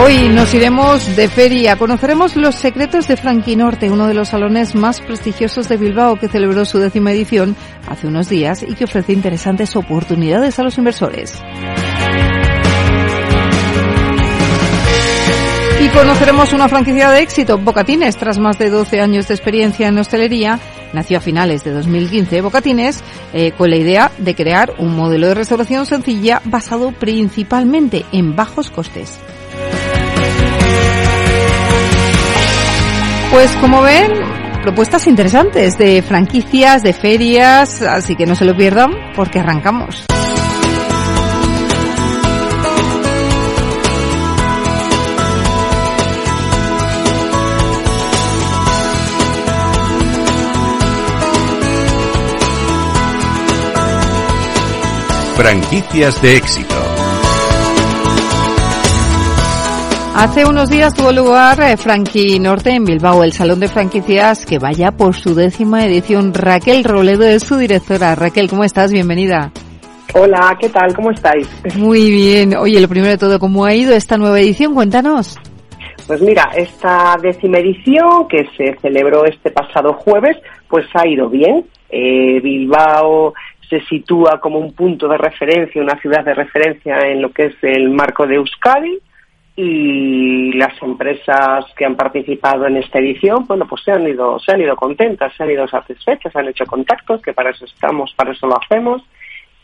Hoy nos iremos de feria. Conoceremos los secretos de Franquinorte, uno de los salones más prestigiosos de Bilbao que celebró su décima edición hace unos días y que ofrece interesantes oportunidades a los inversores. Y conoceremos una franquicia de éxito, Bocatines, tras más de 12 años de experiencia en hostelería. Nació a finales de 2015 Bocatines eh, con la idea de crear un modelo de restauración sencilla basado principalmente en bajos costes. Pues como ven, propuestas interesantes de franquicias, de ferias, así que no se lo pierdan porque arrancamos. Franquicias de éxito. Hace unos días tuvo lugar eh, Franqui Norte en Bilbao, el Salón de Franquicias que vaya por su décima edición. Raquel Roledo es su directora. Raquel, ¿cómo estás? Bienvenida. Hola, ¿qué tal? ¿Cómo estáis? Muy bien. Oye, lo primero de todo, ¿cómo ha ido esta nueva edición? Cuéntanos. Pues mira, esta décima edición que se celebró este pasado jueves, pues ha ido bien. Eh, Bilbao se sitúa como un punto de referencia, una ciudad de referencia en lo que es el marco de Euskadi y las empresas que han participado en esta edición, bueno, pues se han ido, se han ido contentas, se han ido satisfechas, han hecho contactos, que para eso estamos, para eso lo hacemos.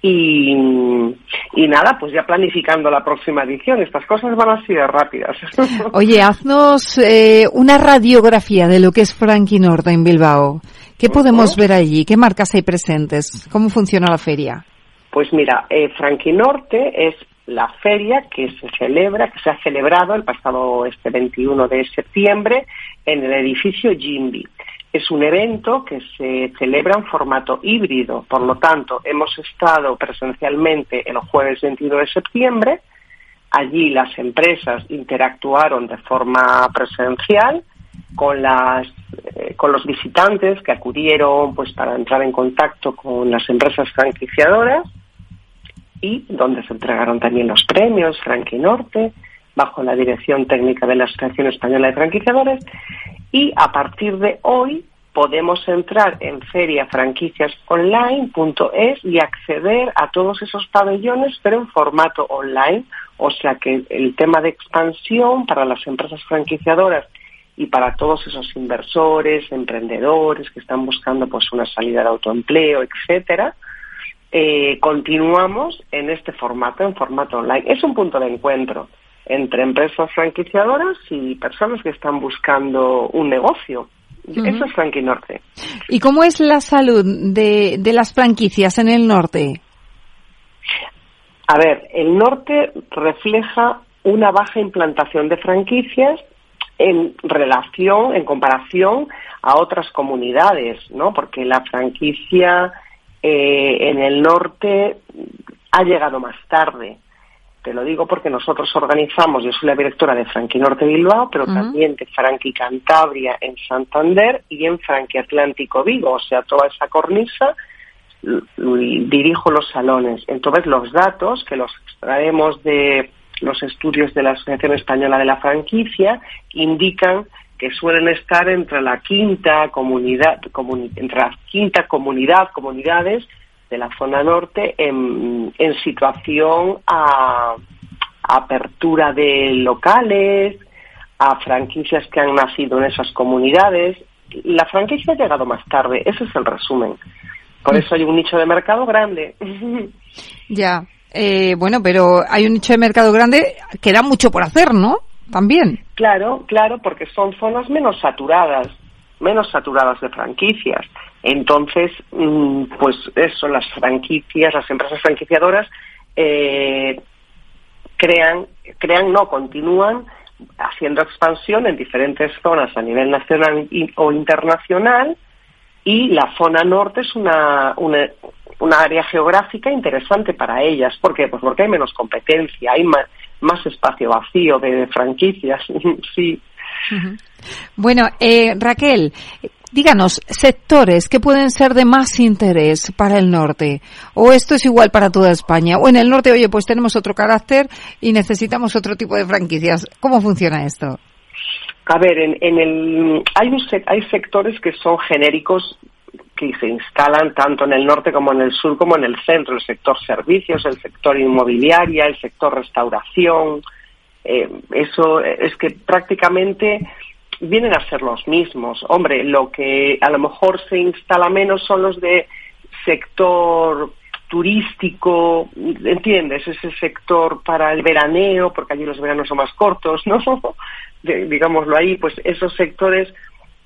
Y, y nada, pues ya planificando la próxima edición. Estas cosas van así de rápidas. Oye, haznos eh, una radiografía de lo que es Frankie Norte en Bilbao. ¿Qué podemos ver allí? ¿Qué marcas hay presentes? ¿Cómo funciona la feria? Pues mira, eh, Frankie Norte es la feria que se celebra, que se ha celebrado el pasado este 21 de septiembre en el edificio Jimby. Es un evento que se celebra en formato híbrido, por lo tanto, hemos estado presencialmente el jueves 21 de septiembre. Allí las empresas interactuaron de forma presencial con las eh, con los visitantes que acudieron pues para entrar en contacto con las empresas franquiciadoras y donde se entregaron también los premios Franqui Norte bajo la dirección técnica de la Asociación Española de Franquiciadores. Y a partir de hoy podemos entrar en feriafranquiciasonline.es y acceder a todos esos pabellones pero en formato online, o sea que el tema de expansión para las empresas franquiciadoras y para todos esos inversores, emprendedores que están buscando pues una salida de autoempleo, etcétera, eh, continuamos en este formato, en formato online. Es un punto de encuentro entre empresas franquiciadoras y personas que están buscando un negocio. Eso es Franqui Norte. ¿Y cómo es la salud de, de las franquicias en el norte? A ver, el norte refleja una baja implantación de franquicias en relación, en comparación a otras comunidades, ¿no? Porque la franquicia eh, en el norte ha llegado más tarde. Te lo digo porque nosotros organizamos, yo soy la directora de Franqui Norte Bilbao, pero también de Franqui Cantabria en Santander y en Franqui Atlántico Vigo, o sea, toda esa cornisa dirijo los salones. Entonces, los datos que los extraemos de los estudios de la Asociación Española de la Franquicia indican que suelen estar entre la quinta comunidad, entre la quinta comunidad, comunidades de la zona norte en, situación a, apertura de locales, a franquicias que han nacido en esas comunidades. La franquicia ha llegado más tarde, ese es el resumen. Por eso hay un nicho de mercado grande. Ya, eh, bueno, pero hay un nicho de mercado grande que da mucho por hacer, ¿no? También. Claro, claro, porque son zonas menos saturadas, menos saturadas de franquicias. Entonces, mm, pues eso, las franquicias, las empresas franquiciadoras eh, crean, crean, no, continúan haciendo expansión en diferentes zonas a nivel nacional o internacional y la zona norte es una, una, una área geográfica interesante para ellas. ¿Por qué? Pues porque hay menos competencia, hay más, más espacio vacío de, franquicias, sí. Bueno, eh, Raquel, díganos, sectores que pueden ser de más interés para el norte, o esto es igual para toda España, o en el norte, oye, pues tenemos otro carácter y necesitamos otro tipo de franquicias. ¿Cómo funciona esto? A ver, en, en el, hay, un, hay sectores que son genéricos que se instalan tanto en el norte como en el sur como en el centro, el sector servicios, el sector inmobiliaria, el sector restauración. Eh, eso es que prácticamente vienen a ser los mismos. Hombre, lo que a lo mejor se instala menos son los de sector turístico, ¿entiendes? Ese sector para el veraneo, porque allí los veranos son más cortos, ¿no? digámoslo ahí, pues esos sectores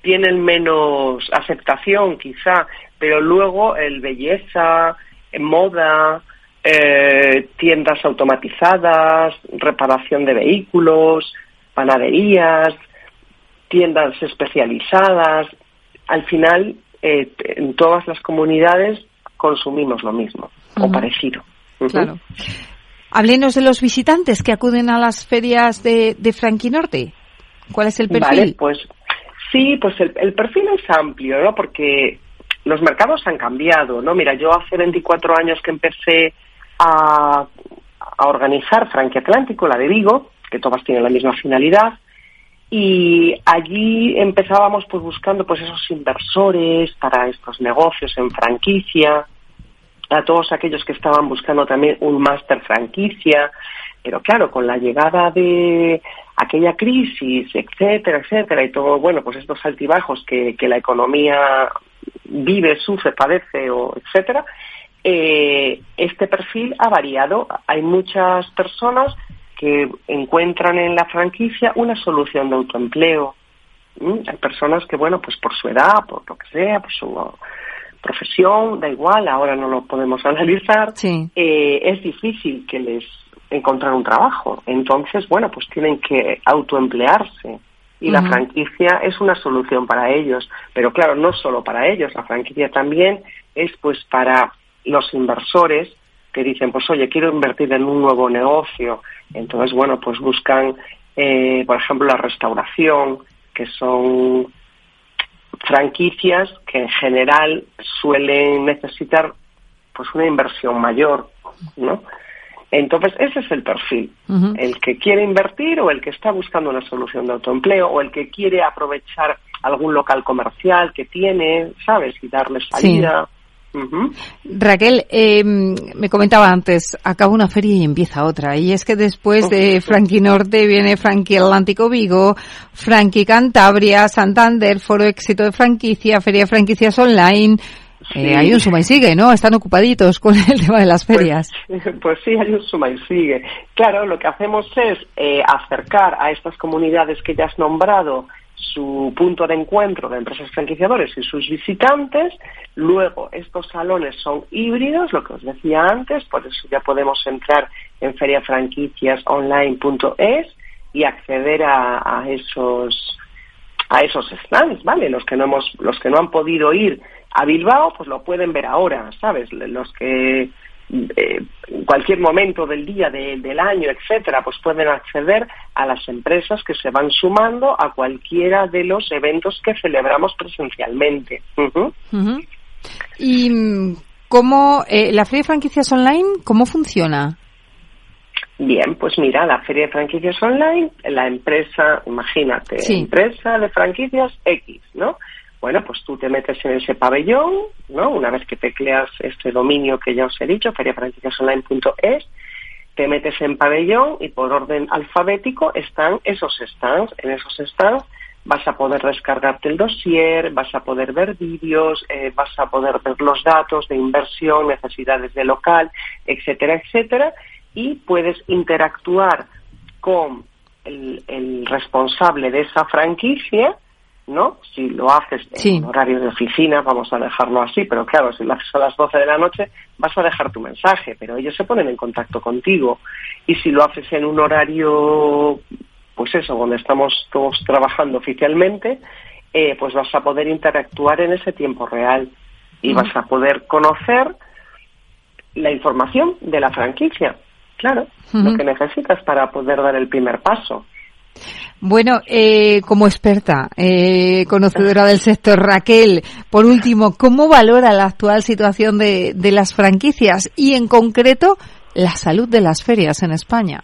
tienen menos aceptación quizá, pero luego el belleza, moda, eh, tiendas automatizadas, reparación de vehículos, panaderías, tiendas especializadas. Al final, eh, en todas las comunidades consumimos lo mismo o parecido. Claro. Háblenos de los visitantes que acuden a las ferias de, de Norte. ¿Cuál es el perfil? Vale, pues sí, pues el, perfil es amplio, ¿no? Porque los mercados han cambiado, ¿no? Mira, yo hace 24 años que empecé a, a organizar Franquia Atlántico, la de Vigo, que todas tienen la misma finalidad, y allí empezábamos pues buscando pues esos inversores para estos negocios en franquicia a todos aquellos que estaban buscando también un máster franquicia pero claro con la llegada de aquella crisis etcétera etcétera y todo bueno pues estos altibajos que, que la economía vive sufre padece o etcétera eh, este perfil ha variado. Hay muchas personas que encuentran en la franquicia una solución de autoempleo. Hay personas que, bueno, pues por su edad, por lo que sea, por su profesión, da igual, ahora no lo podemos analizar, eh, es difícil que les encontrar un trabajo. Entonces, bueno, pues tienen que autoemplearse. Y la franquicia es una solución para ellos. Pero claro, no solo para ellos, la franquicia también es pues para los inversores que dicen, pues oye, quiero invertir en un nuevo negocio. Entonces, bueno, pues buscan, eh, por ejemplo, la restauración, que son franquicias que en general suelen necesitar pues una inversión mayor, ¿no? Entonces, ese es el perfil. El que quiere invertir o el que está buscando una solución de autoempleo o el que quiere aprovechar algún local comercial que tiene, ¿sabes? Y darle salida. Raquel, eh, me comentaba antes, acaba una feria y empieza otra. Y es que después de Frankie Norte viene Frankie Atlántico Vigo, Frankie Cantabria, Santander, Foro Éxito de Franquicia, Feria de Franquicias Online. Eh, hay un suma y sigue, ¿no? Están ocupaditos con el tema de las pues, ferias. Pues, sí, hay un suma y sigue. Claro, lo que hacemos es eh, acercar a estas comunidades que ya has nombrado su punto de encuentro de empresas franquiciadores y sus visitantes. Luego, estos salones son híbridos, lo que os decía antes, por eso ya podemos entrar en feriafranquiciasonline.es y acceder a, a, esos a esos stands, ¿vale? Los que no hemos los que no han podido ir a Bilbao, pues lo pueden ver ahora, ¿sabes? Los que eh, cualquier momento del día, del año, etcétera, pues pueden acceder a las empresas que se van sumando a cualquiera de los eventos que celebramos presencialmente. ¿Y mm, cómo eh, la Feria de Franquicias Online, cómo funciona? Bien, pues mira, la Feria de Franquicias Online, la empresa, imagínate, empresa de franquicias X, ¿no? Bueno, pues tú te metes en ese pabellón, ¿no? Una vez que tecleas este dominio que ya os he dicho, feriafranquiciasonline.es, te metes en pabellón y por orden alfabético están esos stands. En esos stands vas a poder descargarte el dossier, vas a poder ver vídeos, eh, vas a poder ver los datos de inversión, necesidades de local, etcétera, etcétera, y puedes interactuar con el responsable de esa franquicia ¿no? Si lo haces en horario de oficina, vamos a dejarlo así, pero claro, si lo haces a las 12 de la noche, vas a dejar tu mensaje, pero ellos se ponen en contacto contigo. Y si lo haces en un horario, pues eso, donde estamos todos trabajando oficialmente, eh, pues vas a poder interactuar en ese tiempo real y vas a poder conocer la información de la franquicia, claro, lo que necesitas para poder dar el primer paso. Bueno, eh, como experta, eh, conocedora del sector, Raquel, por último, ¿cómo valora la actual situación de, de las franquicias y, en concreto, la salud de las ferias en España?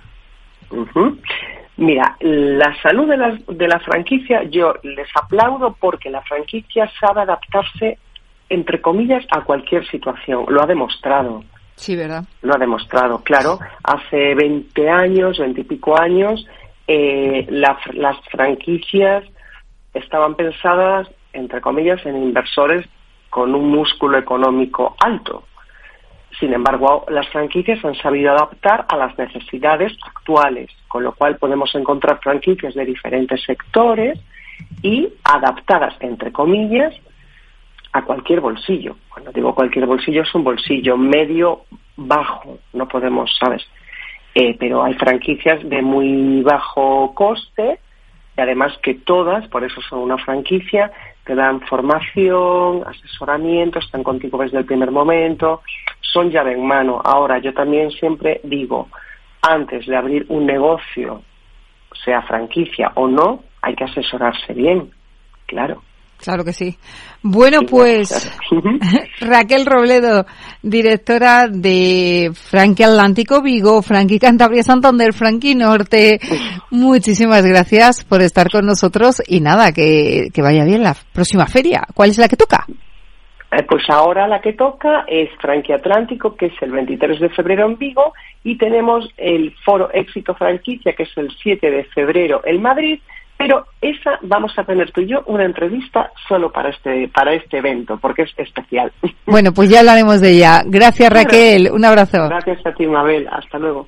Mira, la salud de la, de la franquicia, yo les aplaudo porque la franquicia sabe adaptarse, entre comillas, a cualquier situación. Lo ha demostrado. Sí, ¿verdad? Lo ha demostrado, claro. Hace 20 años, 20 y pico años, eh, las franquicias estaban pensadas, entre comillas, en inversores con un músculo económico alto. Sin embargo, las franquicias han sabido adaptar a las necesidades actuales, con lo cual podemos encontrar franquicias de diferentes sectores y adaptadas, entre comillas, a cualquier bolsillo. Cuando digo cualquier bolsillo es un bolsillo medio bajo, no podemos, ¿sabes? Eh, pero hay franquicias de muy bajo coste y además que todas, por eso son una franquicia, te dan formación, asesoramiento, están contigo desde el primer momento, son llave en mano. Ahora, yo también siempre digo, antes de abrir un negocio, sea franquicia o no, hay que asesorarse bien, claro. Claro que sí. Bueno, pues Raquel Robledo, directora de Frankie Atlántico Vigo, Frankie Cantabria Santander, Frankie Norte, muchísimas gracias por estar con nosotros y nada, que, que vaya bien la próxima feria. ¿Cuál es la que toca? Eh, pues ahora la que toca es Frankie Atlántico, que es el 23 de febrero en Vigo, y tenemos el Foro Éxito Franquicia, que es el 7 de febrero en Madrid, pero esa vamos a tener tú y yo una entrevista solo para este, para este evento, porque es especial. Bueno, pues ya hablaremos de ella. Gracias Raquel, un abrazo. Gracias a ti Mabel, hasta luego.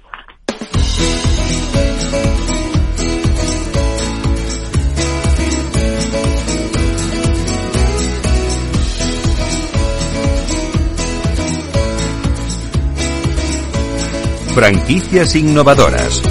Franquicias innovadoras.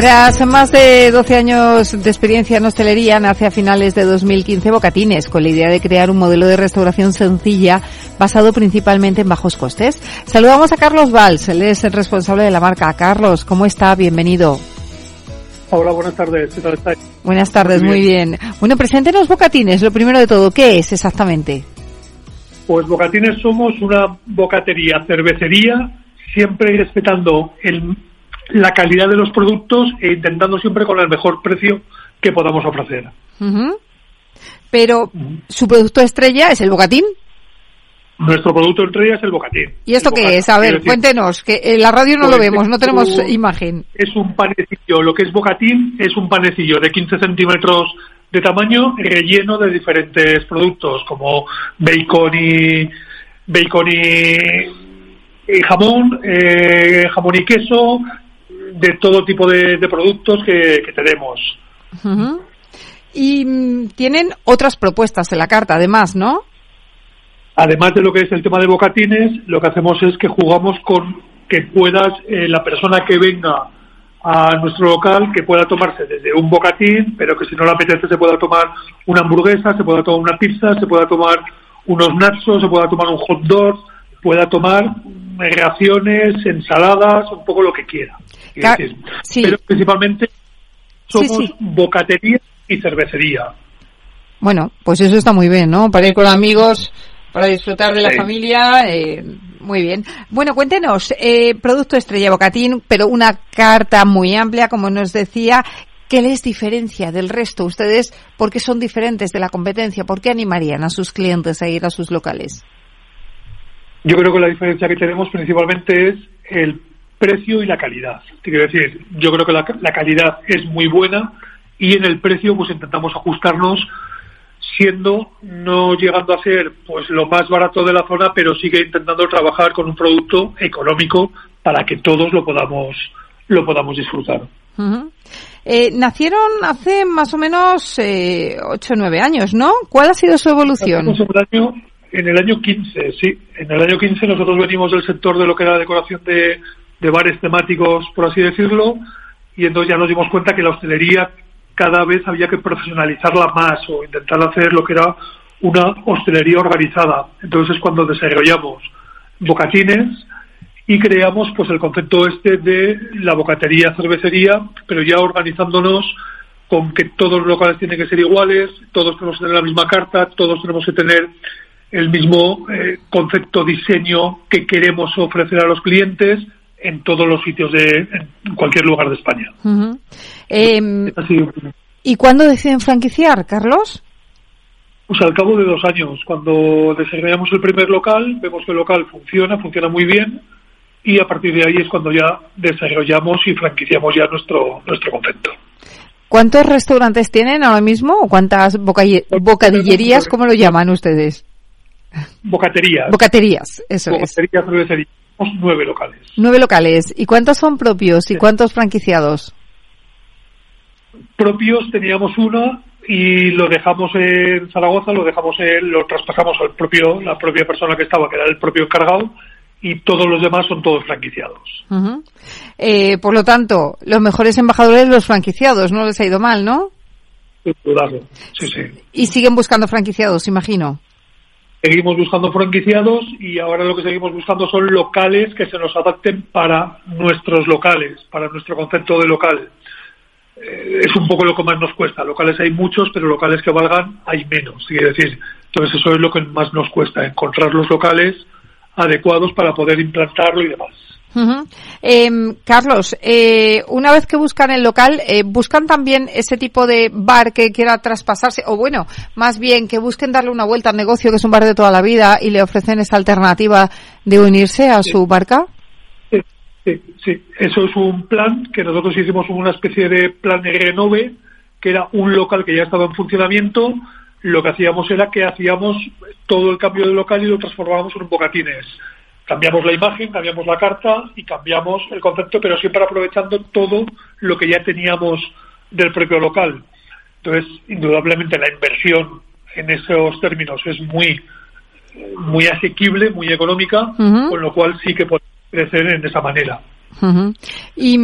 Tras más de 12 años de experiencia en hostelería, nace a finales de 2015 Bocatines, con la idea de crear un modelo de restauración sencilla basado principalmente en bajos costes. Saludamos a Carlos Valls, él es el responsable de la marca. Carlos, ¿cómo está? Bienvenido. Hola, buenas tardes. ¿Qué tal estáis? Buenas tardes, muy bien. Bueno, preséntenos Bocatines, lo primero de todo, ¿qué es exactamente? Pues Bocatines somos una bocatería, cervecería, siempre respetando el, la calidad de los productos e intentando siempre con el mejor precio que podamos ofrecer. Pero su producto estrella es el bocatín. Nuestro producto estrella es el bocatín. ¿Y esto qué es? A ver, cuéntenos, que en la radio no lo pues vemos, no tenemos imagen. Es un panecillo, lo que es bocatín es un panecillo de 15 centímetros de tamaño relleno de diferentes productos como bacon y bacon y, jamón, eh, jamón y queso, de todo tipo de, productos que, tenemos. Y mm, tienen otras propuestas en la carta, además, ¿no? Además de lo que es el tema de bocatines, lo que hacemos es que jugamos con que puedas, eh, la persona que venga a nuestro local, que pueda tomarse desde un bocatín, pero que si no le apetece se pueda tomar una hamburguesa, se pueda tomar una pizza, se pueda tomar unos nachos, se pueda tomar un hot dog, pueda tomar reacciones, ensaladas, un poco lo que quiera. Pero principalmente somos bocatería y cervecería. Bueno, pues eso está muy bien, ¿no? Para ir con amigos, para disfrutar de la familia, eh, muy bien. Bueno, cuéntenos, eh, producto estrella Bocatín, pero una carta muy amplia, como nos decía. ¿Qué les diferencia del resto? Ustedes, ¿por qué son diferentes de la competencia? ¿Por qué animarían a sus clientes a ir a sus locales? Yo creo que la diferencia que tenemos principalmente es el precio y la calidad. Quiero decir, yo creo que la, calidad es muy buena y en el precio pues intentamos ajustarnos siendo no llegando a ser pues lo más barato de la zona, pero sigue intentando trabajar con un producto económico para que todos lo podamos lo podamos disfrutar. eh, nacieron hace más o menos eh, 8 o 9 años, ¿no? ¿Cuál ha sido su evolución? El, año, en el año 15, sí. En el año 15 nosotros venimos del sector de lo que era la decoración de, de bares temáticos, por así decirlo, y entonces ya nos dimos cuenta que la hostelería cada vez había que profesionalizarla más o intentar hacer lo que era una hostelería organizada. Entonces es cuando desarrollamos bocatines y creamos pues el concepto este de la bocatería cervecería, pero ya organizándonos con que todos los locales tienen que ser iguales, todos tenemos que tener la misma carta, todos tenemos que tener el mismo eh, concepto diseño que queremos ofrecer a los clientes en todos los sitios de en cualquier lugar de España. Em, ¿Y cuándo deciden franquiciar, Carlos? Pues al cabo de dos años, cuando desarrollamos el primer local, vemos que el local funciona, funciona muy bien, y a partir de ahí es cuando ya desarrollamos y franquiciamos ya nuestro, nuestro concepto. ¿Cuántos restaurantes tienen ahora mismo o cuántas bocadillerías, cómo lo llaman ustedes? Bocaterías. Bocaterías, eso Bocaterías, es. nueve locales. Nueve locales. ¿Y cuántos son propios y cuántos franquiciados? Propios teníamos uno y lo dejamos en Zaragoza, lo dejamos en, lo traspasamos al propio, la propia persona que estaba, que era el propio encargado, y todos los demás son todos franquiciados. eh, por lo tanto, los mejores embajadores los franquiciados, no les ha ido mal, ¿no? Sí, sí. Y siguen buscando franquiciados, imagino. Seguimos buscando franquiciados y ahora lo que seguimos buscando son locales que se nos adapten para nuestros locales, para nuestro concepto de local. Eh, es un poco lo que más nos cuesta. Locales hay muchos, pero locales que valgan hay menos. Quiere decir, entonces eso es lo que más nos cuesta, encontrar los locales adecuados para poder implantarlo y demás. Em, Carlos, eh, una vez que buscan el local, eh, ¿buscan también ese tipo de bar que quiera traspasarse? O bueno, más bien que busquen darle una vuelta al negocio, que es un bar de toda la vida, y le ofrecen esa alternativa de unirse a su barca? Sí, sí, sí, Eso es un plan que nosotros hicimos una especie de plan de renove, que era un local que ya estaba en funcionamiento. Lo que hacíamos era que hacíamos todo el cambio de local y lo transformábamos en un bocatines cambiamos la imagen, cambiamos la carta y cambiamos el concepto, pero siempre aprovechando todo lo que ya teníamos del propio local. Entonces, indudablemente la inversión en esos términos es muy muy asequible, muy económica, con lo cual sí que puede crecer en esa manera. y...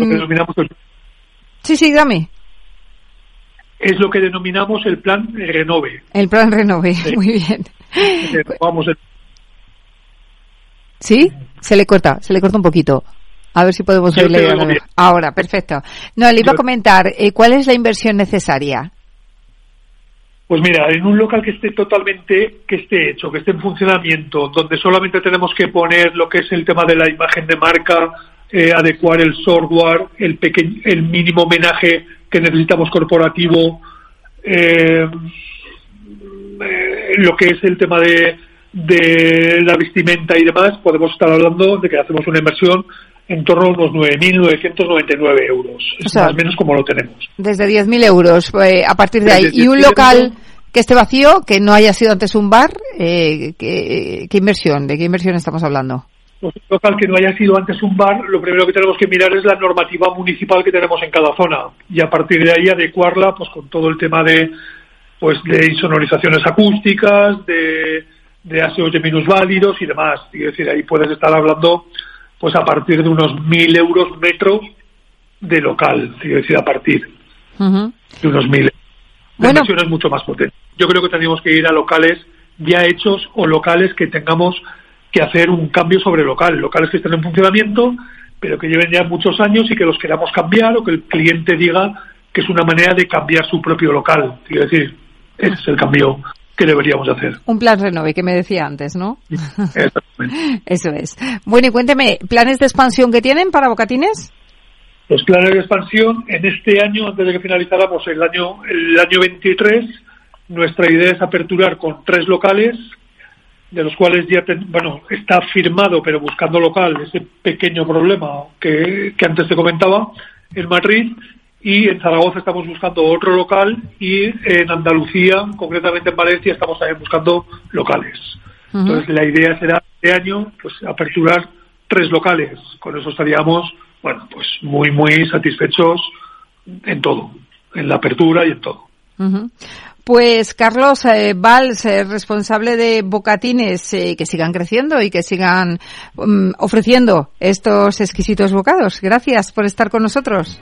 Sí, sí, dame. Es lo que denominamos el plan Renove. El plan Renove, muy bien. Vamos, ¿Sí? Se le corta, se le corta un poquito. A ver si podemos oírle ahora. Perfecto. No, le iba a comentar, eh, ¿cuál es la inversión necesaria? Pues mira, en un local que esté totalmente, que esté hecho, que esté en funcionamiento, donde solamente tenemos que poner lo que es el tema de la imagen de marca, eh, adecuar el software, el, el mínimo homenaje que necesitamos corporativo, eh, lo que es el tema de de la vestimenta y demás, podemos estar hablando de que hacemos una inversión en torno a unos 9.999 euros. Es más o menos como lo tenemos. Desde 10.000 euros eh, a partir de ahí. ¿Y un local que esté vacío, que no haya sido antes un bar? Eh, ¿qué, inversión? ¿De qué inversión estamos hablando? Pues un local que no haya sido antes un bar, lo primero que tenemos que mirar es la normativa municipal que tenemos en cada zona y a partir de ahí adecuarla pues con todo el tema de pues de insonorizaciones acústicas, de de de minusválidos y demás. Es decir, ahí puedes estar hablando pues a partir de unos mil euros metros de local, es decir, a partir de unos mil. La bueno. es mucho más potente. Yo creo que tendríamos que ir a locales ya hechos o locales que tengamos que hacer un cambio sobre local, locales que estén en funcionamiento, pero que lleven ya muchos años y que los queramos cambiar o que el cliente diga que es una manera de cambiar su propio local. Es decir, ese es el cambio que deberíamos hacer. Un plan renove que me decía antes, ¿no? Exactamente. Eso es. Bueno, y cuénteme, ¿planes de expansión que tienen para Bocatines? Los planes de expansión en este año, antes de que finalizáramos el año, el año 23, nuestra idea es aperturar con tres locales, de los cuales ya, bueno, está firmado, pero buscando local, ese pequeño problema que, que antes te comentaba, en Madrid, y en Zaragoza estamos buscando otro local y en Andalucía, concretamente en Valencia, estamos también buscando locales. Entonces la idea será este año pues aperturar tres locales. Con eso estaríamos, bueno, pues muy muy satisfechos en todo, en la apertura y en todo. Pues Carlos eh, Valls, eh, responsable de Bocatines, eh, que sigan creciendo y que sigan mm, ofreciendo estos exquisitos bocados. Gracias por estar con nosotros.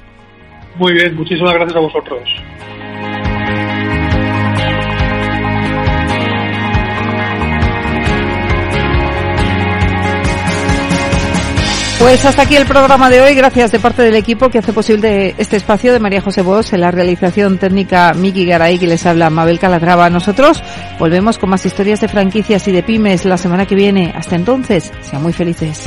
Muy bien, muchísimas gracias a vosotros. Pues hasta aquí el programa de hoy. Gracias de parte del equipo que hace posible este espacio de María José Bosch en la realización técnica Miki Garay que les habla Mabel Calatrava. Nosotros volvemos con más historias de franquicias y de pymes la semana que viene. Hasta entonces, sean muy felices.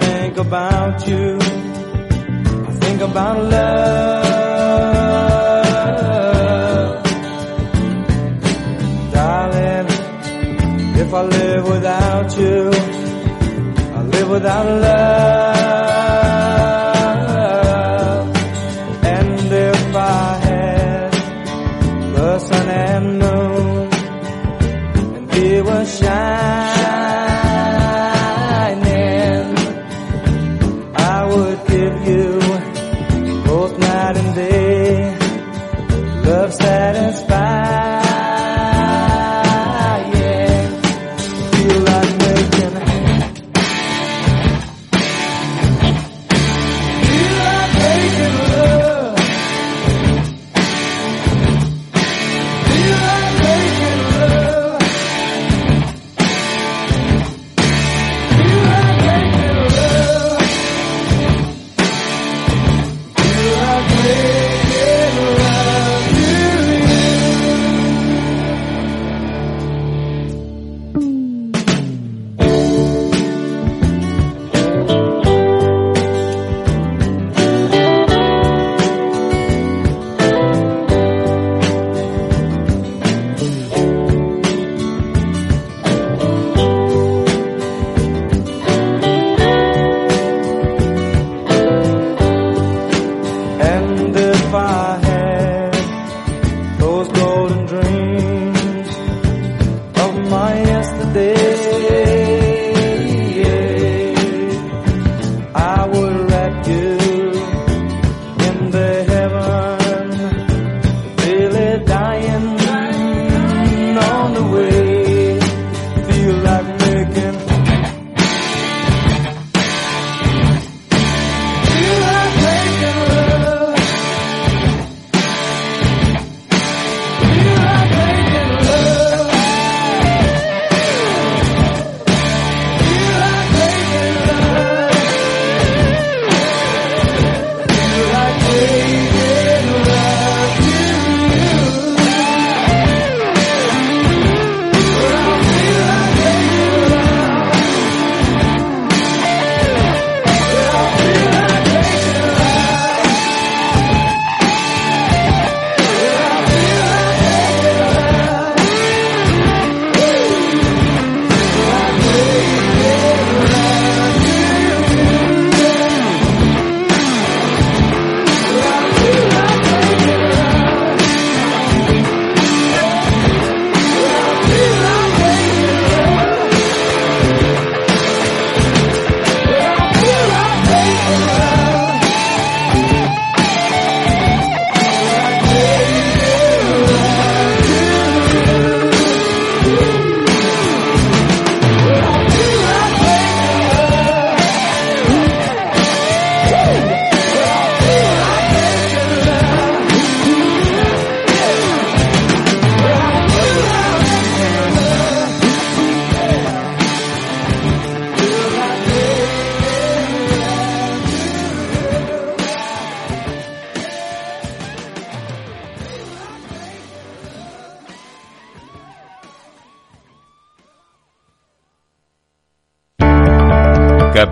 think about you. I think about love. Darling, if I live without you, I live without love.